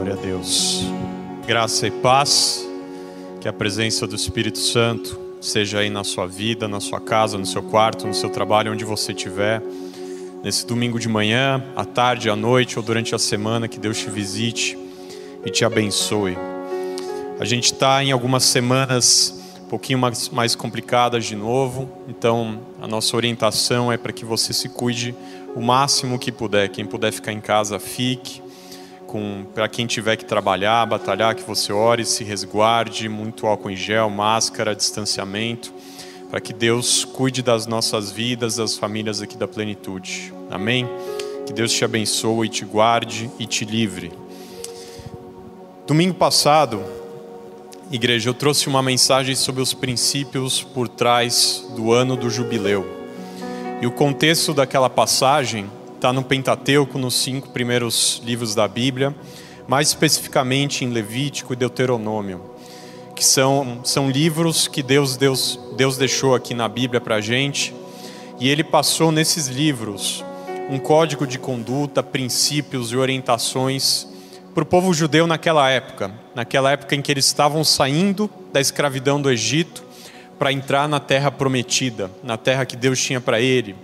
Glória a Deus. Graça e paz, que a presença do Espírito Santo seja aí na sua vida, na sua casa, no seu quarto, no seu trabalho, onde você estiver. Nesse domingo de manhã, à tarde, à noite ou durante a semana, que Deus te visite e te abençoe. A gente está em algumas semanas um pouquinho mais, mais complicadas de novo, então a nossa orientação é para que você se cuide o máximo que puder. Quem puder ficar em casa, fique para quem tiver que trabalhar, batalhar, que você ore, se resguarde, muito álcool em gel, máscara, distanciamento, para que Deus cuide das nossas vidas, das famílias aqui da plenitude. Amém? Que Deus te abençoe, te guarde e te livre. Domingo passado, igreja, eu trouxe uma mensagem sobre os princípios por trás do ano do jubileu. E o contexto daquela passagem está no Pentateuco, nos cinco primeiros livros da Bíblia, mais especificamente em Levítico e Deuteronômio, que são, são livros que Deus, Deus, Deus deixou aqui na Bíblia para a gente, e Ele passou nesses livros um código de conduta, princípios e orientações para o povo judeu naquela época, naquela época em que eles estavam saindo da escravidão do Egito para entrar na terra prometida, na terra que Deus tinha para ele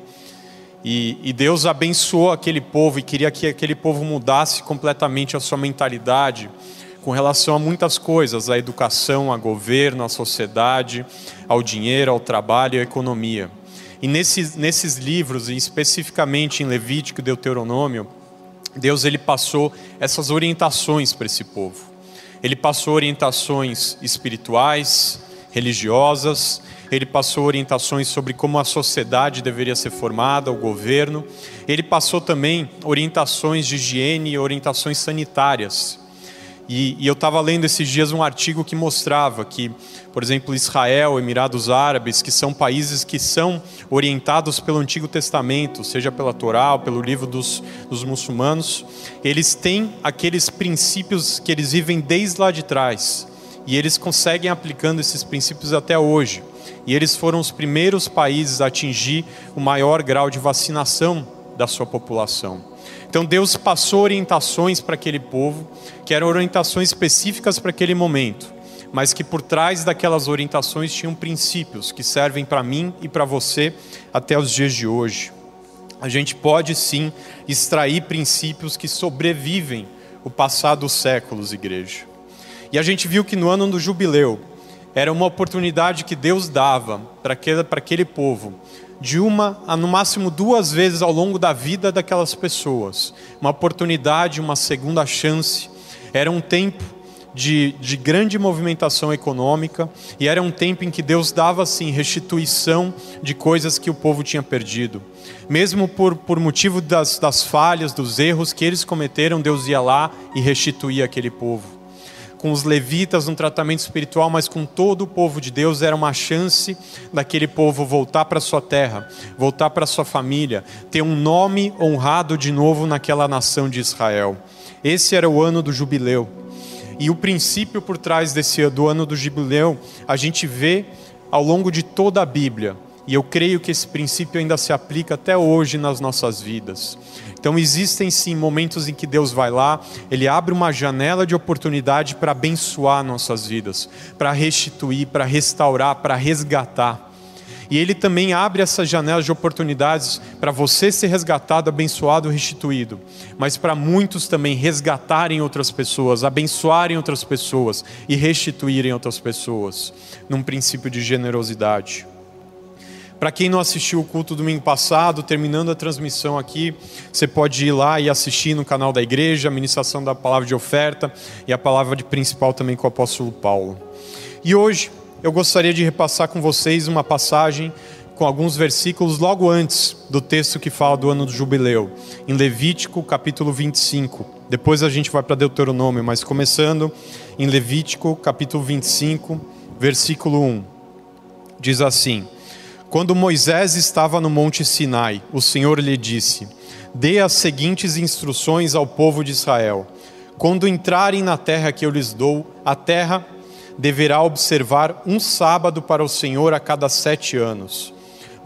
e, e, Deus abençoou aquele povo e queria que aquele povo mudasse completamente a sua mentalidade com relação a muitas coisas, à educação, ao governo, à sociedade, ao dinheiro, ao trabalho à economia. E nesses, nesses livros, e especificamente em Levítico e Deuteronômio, Deus ele passou essas orientações para esse povo. Ele passou orientações espirituais, religiosas, ele passou orientações sobre como a sociedade deveria ser formada, o governo. Ele passou também orientações de higiene e orientações sanitárias. E, e eu estava lendo esses dias um artigo que mostrava que, por exemplo, Israel, Emirados Árabes, que são países que são orientados pelo Antigo Testamento, seja pela Torá ou pelo livro dos, dos muçulmanos, eles têm aqueles princípios que eles vivem desde lá de trás. E eles conseguem aplicando esses princípios até hoje e eles foram os primeiros países a atingir o maior grau de vacinação da sua população. Então Deus passou orientações para aquele povo, que eram orientações específicas para aquele momento, mas que por trás daquelas orientações tinham princípios que servem para mim e para você até os dias de hoje. A gente pode sim extrair princípios que sobrevivem o passado dos séculos, igreja. E a gente viu que no ano do jubileu, era uma oportunidade que Deus dava para aquele, aquele povo, de uma a no máximo duas vezes ao longo da vida daquelas pessoas. Uma oportunidade, uma segunda chance. Era um tempo de, de grande movimentação econômica e era um tempo em que Deus dava assim restituição de coisas que o povo tinha perdido. Mesmo por, por motivo das, das falhas, dos erros que eles cometeram, Deus ia lá e restituía aquele povo com os levitas no tratamento espiritual, mas com todo o povo de Deus, era uma chance daquele povo voltar para sua terra, voltar para sua família, ter um nome honrado de novo naquela nação de Israel. Esse era o ano do jubileu. E o princípio por trás desse do ano do jubileu, a gente vê ao longo de toda a Bíblia. E eu creio que esse princípio ainda se aplica até hoje nas nossas vidas. Então existem sim momentos em que Deus vai lá, Ele abre uma janela de oportunidade para abençoar nossas vidas, para restituir, para restaurar, para resgatar. E Ele também abre essas janelas de oportunidades para você ser resgatado, abençoado, restituído. Mas para muitos também resgatarem outras pessoas, abençoarem outras pessoas e restituírem outras pessoas, num princípio de generosidade. Para quem não assistiu o culto domingo passado, terminando a transmissão aqui, você pode ir lá e assistir no canal da igreja, a ministração da palavra de oferta e a palavra de principal também com o apóstolo Paulo. E hoje eu gostaria de repassar com vocês uma passagem com alguns versículos logo antes do texto que fala do ano do jubileu, em Levítico capítulo 25. Depois a gente vai para Deuteronômio, mas começando em Levítico capítulo 25, versículo 1. Diz assim: quando Moisés estava no Monte Sinai, o Senhor lhe disse: Dê as seguintes instruções ao povo de Israel: Quando entrarem na terra que eu lhes dou, a terra deverá observar um sábado para o Senhor a cada sete anos.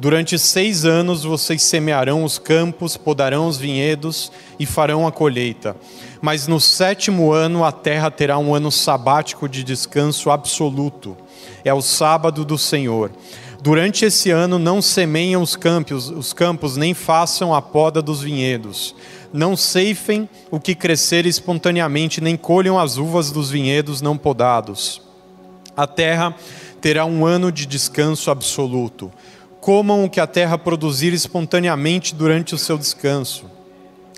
Durante seis anos vocês semearão os campos, podarão os vinhedos e farão a colheita. Mas no sétimo ano a terra terá um ano sabático de descanso absoluto. É o sábado do Senhor. Durante esse ano não semeiam os campos, os campos nem façam a poda dos vinhedos. Não ceifem o que crescer espontaneamente, nem colham as uvas dos vinhedos não podados. A terra terá um ano de descanso absoluto. Comam o que a terra produzir espontaneamente durante o seu descanso.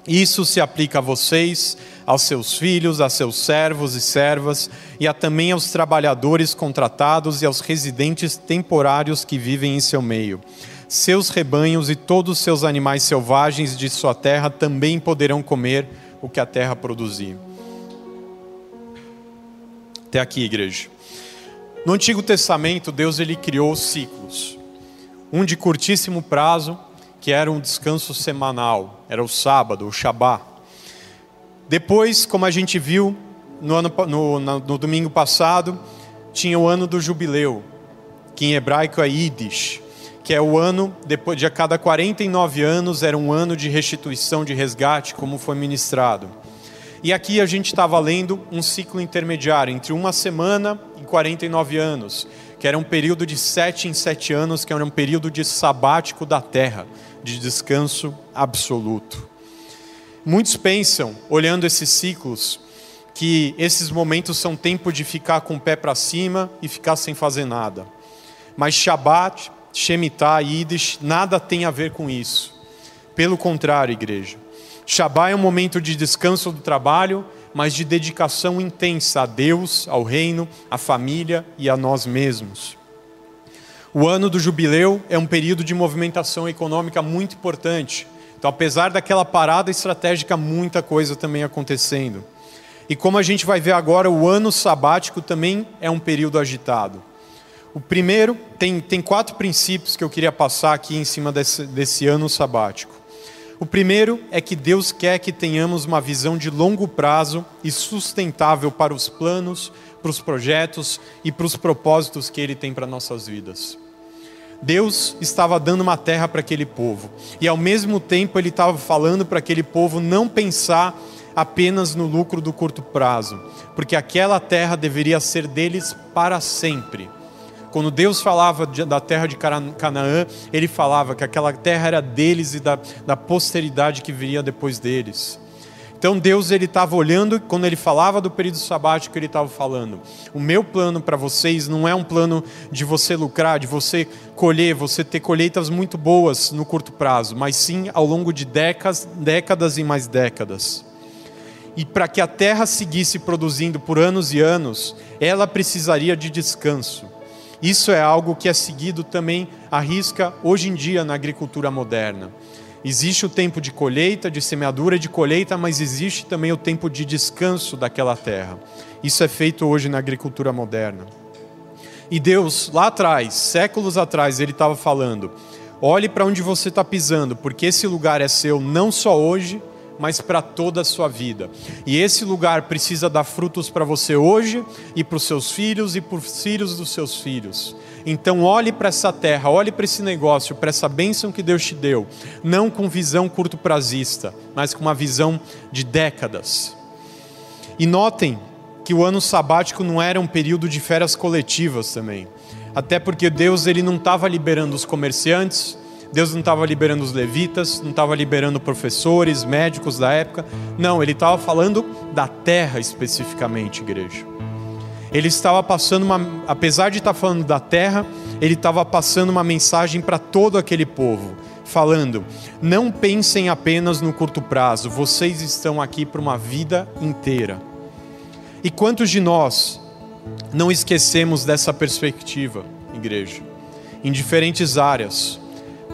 Isso se aplica a vocês, aos seus filhos, a seus servos e servas, e a também aos trabalhadores contratados e aos residentes temporários que vivem em seu meio. Seus rebanhos e todos os seus animais selvagens de sua terra também poderão comer o que a terra produzir. Até aqui, igreja. No Antigo Testamento, Deus ele criou ciclos. Um de curtíssimo prazo, que era um descanso semanal, era o sábado, o Shabá. Depois, como a gente viu no, ano, no, no domingo passado, tinha o ano do jubileu, que em hebraico é Yiddish, que é o ano, depois de a cada 49 anos, era um ano de restituição, de resgate, como foi ministrado. E aqui a gente estava lendo um ciclo intermediário, entre uma semana e 49 anos, que era um período de sete em sete anos, que era um período de sabático da terra, de descanso absoluto. Muitos pensam, olhando esses ciclos, que esses momentos são tempo de ficar com o pé para cima e ficar sem fazer nada. Mas Shabat, Shemitah, Yiddish, nada tem a ver com isso. Pelo contrário, igreja. Shabá é um momento de descanso do trabalho, mas de dedicação intensa a Deus, ao reino, à família e a nós mesmos. O ano do jubileu é um período de movimentação econômica muito importante. Então, apesar daquela parada estratégica, muita coisa também acontecendo. E como a gente vai ver agora, o ano sabático também é um período agitado. O primeiro, tem, tem quatro princípios que eu queria passar aqui em cima desse, desse ano sabático. O primeiro é que Deus quer que tenhamos uma visão de longo prazo e sustentável para os planos, para os projetos e para os propósitos que Ele tem para nossas vidas. Deus estava dando uma terra para aquele povo e ao mesmo tempo Ele estava falando para aquele povo não pensar apenas no lucro do curto prazo, porque aquela terra deveria ser deles para sempre quando Deus falava da terra de Canaã, ele falava que aquela terra era deles e da, da posteridade que viria depois deles. Então Deus ele estava olhando, quando ele falava do período sabático, ele estava falando: o meu plano para vocês não é um plano de você lucrar, de você colher, você ter colheitas muito boas no curto prazo, mas sim ao longo de décadas, décadas e mais décadas. E para que a terra seguisse produzindo por anos e anos, ela precisaria de descanso. Isso é algo que é seguido também à risca hoje em dia na agricultura moderna. Existe o tempo de colheita, de semeadura e de colheita, mas existe também o tempo de descanso daquela terra. Isso é feito hoje na agricultura moderna. E Deus, lá atrás, séculos atrás, Ele estava falando: olhe para onde você está pisando, porque esse lugar é seu não só hoje, mas para toda a sua vida. E esse lugar precisa dar frutos para você hoje e para os seus filhos e para os filhos dos seus filhos. Então olhe para essa terra, olhe para esse negócio, para essa bênção que Deus te deu, não com visão curto prazista, mas com uma visão de décadas. E notem que o ano sabático não era um período de férias coletivas também. Até porque Deus ele não estava liberando os comerciantes, Deus não estava liberando os levitas, não estava liberando professores, médicos da época. Não, ele estava falando da terra especificamente, igreja. Ele estava passando uma, apesar de estar falando da terra, ele estava passando uma mensagem para todo aquele povo, falando: não pensem apenas no curto prazo, vocês estão aqui para uma vida inteira. E quantos de nós não esquecemos dessa perspectiva, igreja, em diferentes áreas?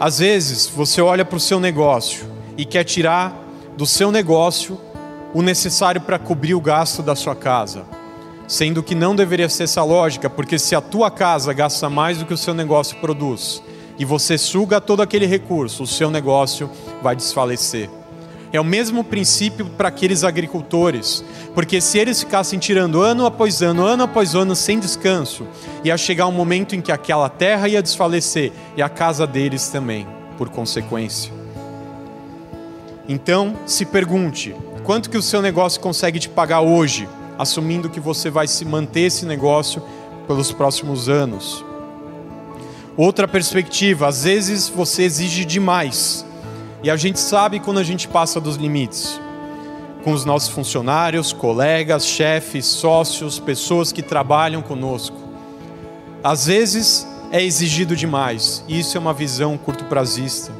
Às vezes, você olha para o seu negócio e quer tirar do seu negócio o necessário para cobrir o gasto da sua casa, sendo que não deveria ser essa lógica, porque se a tua casa gasta mais do que o seu negócio produz e você suga todo aquele recurso, o seu negócio vai desfalecer. É o mesmo princípio para aqueles agricultores, porque se eles ficassem tirando ano após ano, ano após ano, sem descanso, ia chegar um momento em que aquela terra ia desfalecer e a casa deles também, por consequência. Então, se pergunte: Quanto que o seu negócio consegue te pagar hoje, assumindo que você vai se manter esse negócio pelos próximos anos? Outra perspectiva, às vezes você exige demais. E a gente sabe quando a gente passa dos limites. Com os nossos funcionários, colegas, chefes, sócios, pessoas que trabalham conosco. Às vezes é exigido demais, e isso é uma visão curto-prazista.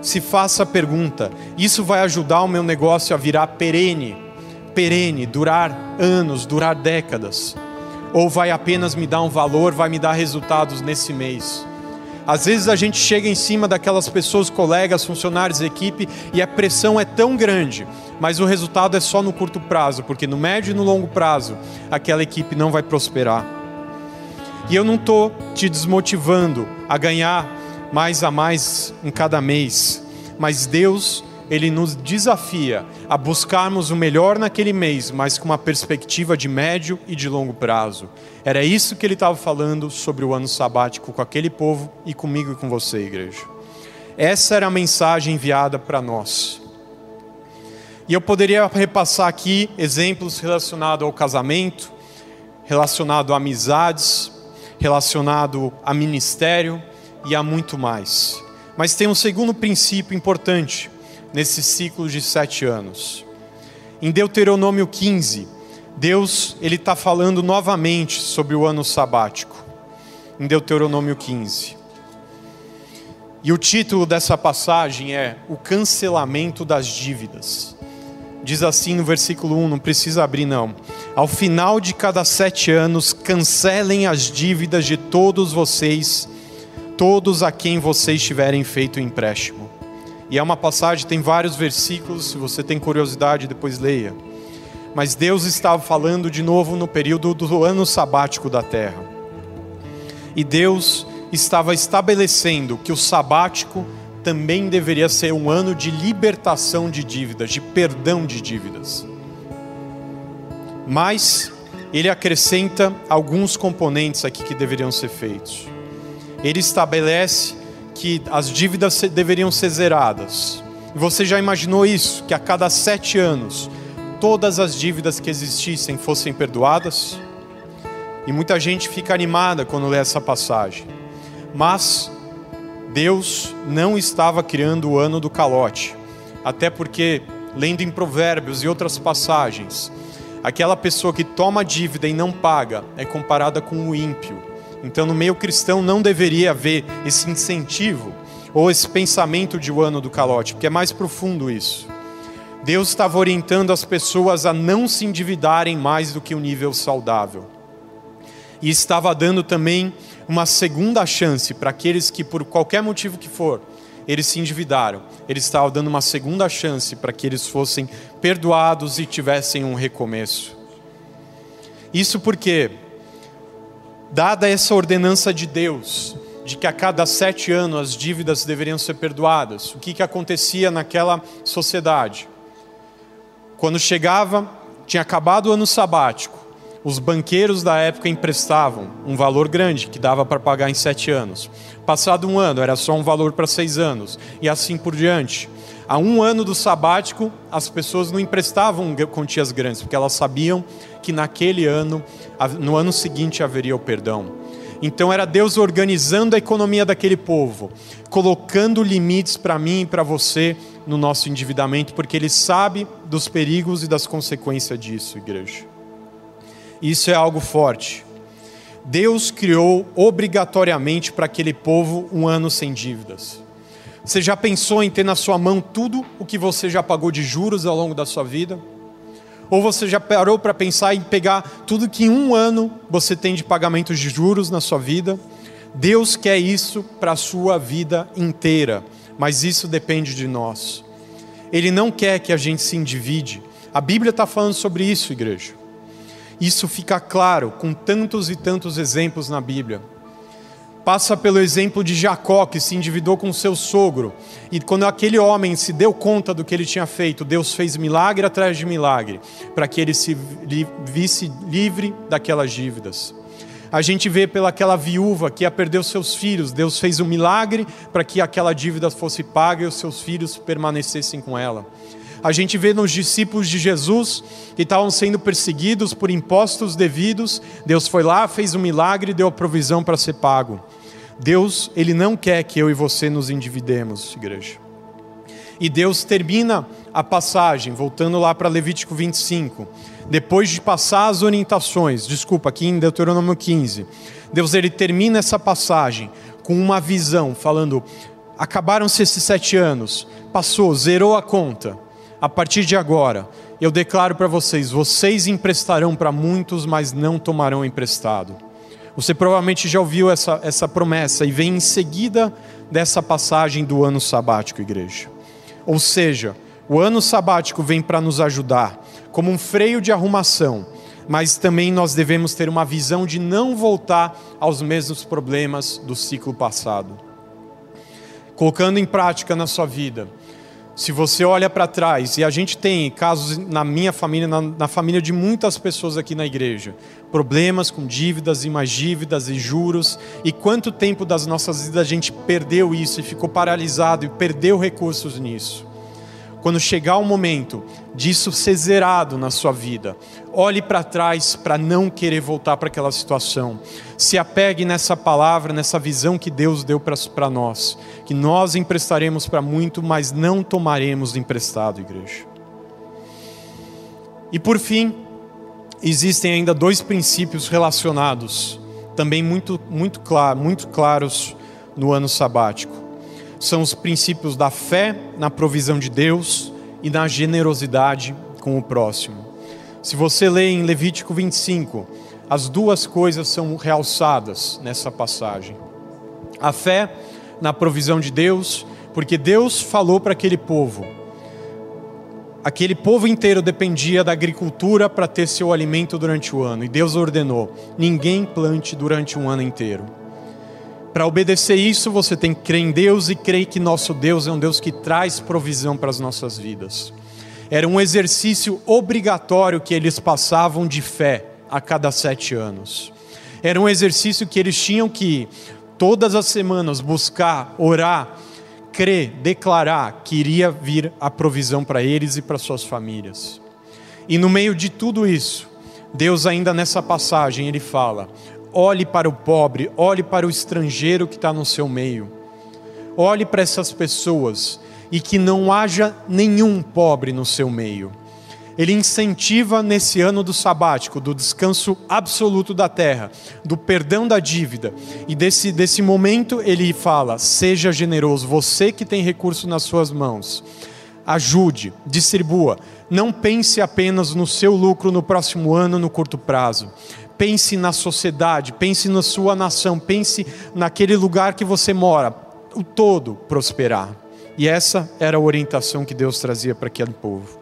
Se faça a pergunta: isso vai ajudar o meu negócio a virar perene, perene, durar anos, durar décadas? Ou vai apenas me dar um valor, vai me dar resultados nesse mês? Às vezes a gente chega em cima daquelas pessoas, colegas, funcionários, equipe, e a pressão é tão grande, mas o resultado é só no curto prazo, porque no médio e no longo prazo aquela equipe não vai prosperar. E eu não estou te desmotivando a ganhar mais a mais em cada mês, mas Deus ele nos desafia a buscarmos o melhor naquele mês, mas com uma perspectiva de médio e de longo prazo. Era isso que ele estava falando sobre o ano sabático com aquele povo e comigo e com você, igreja. Essa era a mensagem enviada para nós. E eu poderia repassar aqui exemplos relacionados ao casamento, relacionado a amizades, relacionado a ministério e a muito mais. Mas tem um segundo princípio importante nesse ciclo de sete anos. Em Deuteronômio 15, Deus ele está falando novamente sobre o ano sabático. Em Deuteronômio 15. E o título dessa passagem é O Cancelamento das Dívidas. Diz assim no versículo 1, não precisa abrir não. Ao final de cada sete anos, cancelem as dívidas de todos vocês, todos a quem vocês tiverem feito empréstimo e é uma passagem, tem vários versículos, se você tem curiosidade, depois leia. Mas Deus estava falando de novo no período do ano sabático da terra. E Deus estava estabelecendo que o sabático também deveria ser um ano de libertação de dívidas, de perdão de dívidas. Mas ele acrescenta alguns componentes aqui que deveriam ser feitos. Ele estabelece que as dívidas deveriam ser zeradas. Você já imaginou isso? Que a cada sete anos todas as dívidas que existissem fossem perdoadas? E muita gente fica animada quando lê essa passagem. Mas Deus não estava criando o ano do calote. Até porque, lendo em Provérbios e outras passagens, aquela pessoa que toma dívida e não paga é comparada com o ímpio então, no meio cristão não deveria haver esse incentivo ou esse pensamento de o ano do calote, porque é mais profundo isso. Deus estava orientando as pessoas a não se endividarem mais do que o um nível saudável. E estava dando também uma segunda chance para aqueles que, por qualquer motivo que for, eles se endividaram. Ele estava dando uma segunda chance para que eles fossem perdoados e tivessem um recomeço. Isso porque dada essa ordenança de Deus, de que a cada sete anos as dívidas deveriam ser perdoadas, o que, que acontecia naquela sociedade? Quando chegava, tinha acabado o ano sabático, os banqueiros da época emprestavam um valor grande que dava para pagar em sete anos. Passado um ano, era só um valor para seis anos, e assim por diante. Há um ano do sabático, as pessoas não emprestavam quantias grandes, porque elas sabiam que naquele ano, no ano seguinte, haveria o perdão. Então era Deus organizando a economia daquele povo, colocando limites para mim e para você no nosso endividamento, porque Ele sabe dos perigos e das consequências disso, igreja. Isso é algo forte. Deus criou obrigatoriamente para aquele povo um ano sem dívidas. Você já pensou em ter na sua mão tudo o que você já pagou de juros ao longo da sua vida? Ou você já parou para pensar em pegar tudo que em um ano você tem de pagamentos de juros na sua vida? Deus quer isso para a sua vida inteira, mas isso depende de nós. Ele não quer que a gente se endivide. A Bíblia está falando sobre isso, igreja. Isso fica claro com tantos e tantos exemplos na Bíblia passa pelo exemplo de Jacó, que se endividou com seu sogro. E quando aquele homem se deu conta do que ele tinha feito, Deus fez milagre atrás de milagre, para que ele se visse livre daquelas dívidas. A gente vê pelaquela viúva que ia perder os seus filhos, Deus fez um milagre para que aquela dívida fosse paga e os seus filhos permanecessem com ela. A gente vê nos discípulos de Jesus que estavam sendo perseguidos por impostos devidos. Deus foi lá, fez um milagre e deu a provisão para ser pago. Deus, ele não quer que eu e você nos endividemos, igreja. E Deus termina a passagem, voltando lá para Levítico 25, depois de passar as orientações, desculpa, aqui em Deuteronômio 15, Deus ele termina essa passagem com uma visão, falando: acabaram-se esses sete anos, passou, zerou a conta. A partir de agora, eu declaro para vocês: vocês emprestarão para muitos, mas não tomarão emprestado. Você provavelmente já ouviu essa, essa promessa e vem em seguida dessa passagem do ano sabático, igreja. Ou seja, o ano sabático vem para nos ajudar como um freio de arrumação, mas também nós devemos ter uma visão de não voltar aos mesmos problemas do ciclo passado. Colocando em prática na sua vida, se você olha para trás, e a gente tem casos na minha família, na, na, família de muitas pessoas aqui na igreja, problemas com dívidas e mais dívidas e juros, e quanto tempo das nossas vidas a gente perdeu isso e ficou paralisado e perdeu recursos nisso quando chegar o momento disso ser zerado na sua vida, olhe para trás para não querer voltar para aquela situação. Se apegue nessa palavra, nessa visão que Deus deu para nós, que nós emprestaremos para muito, mas não tomaremos emprestado, igreja. E por fim, existem ainda dois princípios relacionados, também muito, muito, muito claros no ano sabático são os princípios da fé na provisão de Deus e na generosidade com o próximo. Se você lê em Levítico 25, as duas coisas são realçadas nessa passagem. A fé na provisão de Deus, porque Deus falou para aquele povo. Aquele povo inteiro dependia da agricultura para ter seu alimento durante o ano, e Deus ordenou: ninguém plante durante um ano inteiro. Para obedecer isso, você tem que crer em Deus e crer que nosso Deus é um Deus que traz provisão para as nossas vidas. Era um exercício obrigatório que eles passavam de fé a cada sete anos. Era um exercício que eles tinham que, todas as semanas, buscar, orar, crer, declarar que iria vir a provisão para eles e para suas famílias. E no meio de tudo isso, Deus, ainda nessa passagem, ele fala: Olhe para o pobre, olhe para o estrangeiro que está no seu meio. Olhe para essas pessoas e que não haja nenhum pobre no seu meio. Ele incentiva nesse ano do sabático, do descanso absoluto da terra, do perdão da dívida. E desse, desse momento ele fala: seja generoso, você que tem recurso nas suas mãos. Ajude, distribua. Não pense apenas no seu lucro no próximo ano, no curto prazo pense na sociedade, pense na sua nação, pense naquele lugar que você mora, o todo prosperar. E essa era a orientação que Deus trazia para aquele povo.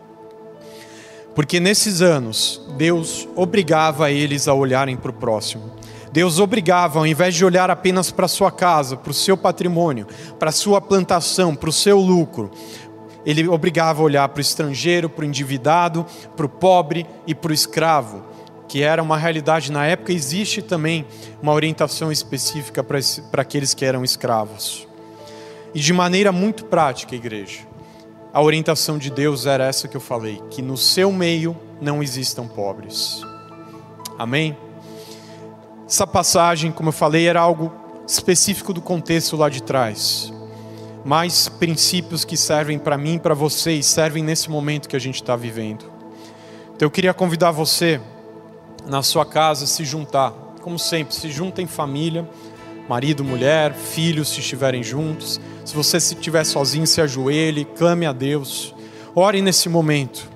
Porque nesses anos, Deus obrigava eles a olharem para o próximo. Deus obrigava, ao invés de olhar apenas para sua casa, para o seu patrimônio, para a sua plantação, para o seu lucro, ele obrigava a olhar para o estrangeiro, para o endividado, para o pobre e para o escravo que era uma realidade na época, existe também uma orientação específica para, aqueles que eram escravos. E de maneira muito prática, igreja, a orientação de Deus era essa que eu falei: que no seu meio não existam pobres. Amém? Essa passagem, como eu falei, era algo específico do contexto lá de trás. Mas princípios que servem para mim e para vocês servem nesse momento que a gente está vivendo. Então eu queria convidar você na sua casa se juntar. Como sempre, se junta em família, marido, mulher, filhos, se estiverem juntos. Se você estiver sozinho, se ajoelhe, clame a Deus. Ore nesse momento.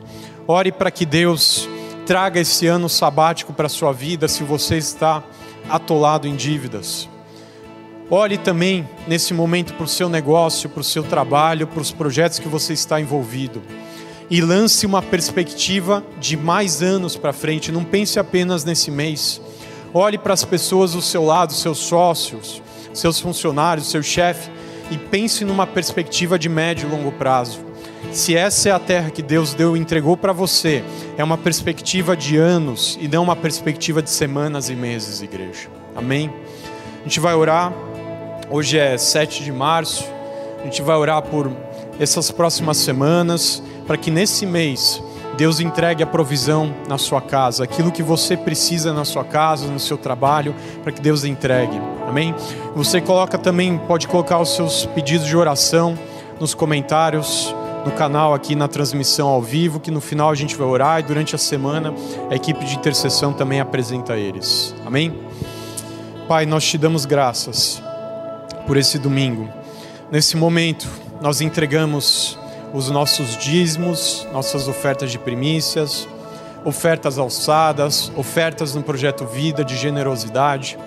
Ore para que Deus traga esse ano sabático para a sua vida, se você está atolado em dívidas. Ore também nesse momento para o seu negócio, para o seu trabalho, para os projetos que você está envolvido e lance uma perspectiva de mais anos para frente. Não pense apenas nesse mês. Olhe para as pessoas do seu lado, seus sócios, seus funcionários, seu chefe, e pense numa perspectiva de médio e longo prazo. Se essa é a terra que Deus deu e entregou para você, é uma perspectiva de anos e não uma perspectiva de semanas e meses, igreja. Amém? A gente vai orar. Hoje é 7 de março. A gente vai orar por essas próximas semanas para que nesse mês Deus entregue a provisão na sua casa, aquilo que você precisa na sua casa, no seu trabalho, para que Deus entregue. Amém? Você coloca também, pode colocar os seus pedidos de oração nos comentários no canal aqui na transmissão ao vivo, que no final a gente vai orar e durante a semana a equipe de intercessão também apresenta eles. Amém? Pai, nós te damos graças por esse domingo. Nesse momento, nós entregamos os nossos dízimos, nossas ofertas de primícias, ofertas alçadas, ofertas no projeto Vida de generosidade.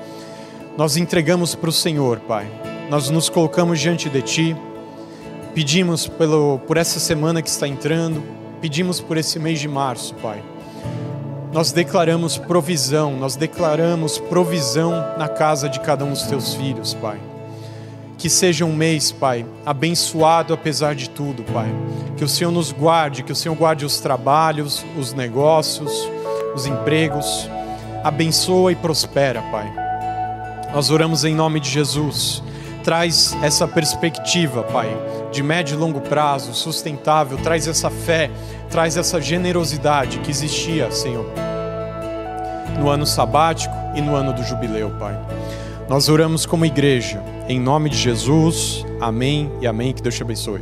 Nós entregamos para o Senhor, Pai. Nós nos colocamos diante de Ti, pedimos pelo, por essa semana que está entrando, pedimos por esse mês de março, Pai. Nós declaramos provisão, nós declaramos provisão na casa de cada um dos Teus filhos, Pai. Que seja um mês, Pai, abençoado apesar de tudo, Pai. Que o Senhor nos guarde, que o Senhor guarde os trabalhos, os negócios, os empregos. Abençoa e prospera, Pai. Nós oramos em nome de Jesus. Traz essa perspectiva, Pai, de médio e longo prazo, sustentável. Traz essa fé, traz essa generosidade que existia, Senhor, no ano sabático e no ano do jubileu, Pai. Nós oramos como igreja, em nome de Jesus, amém e amém. Que Deus te abençoe.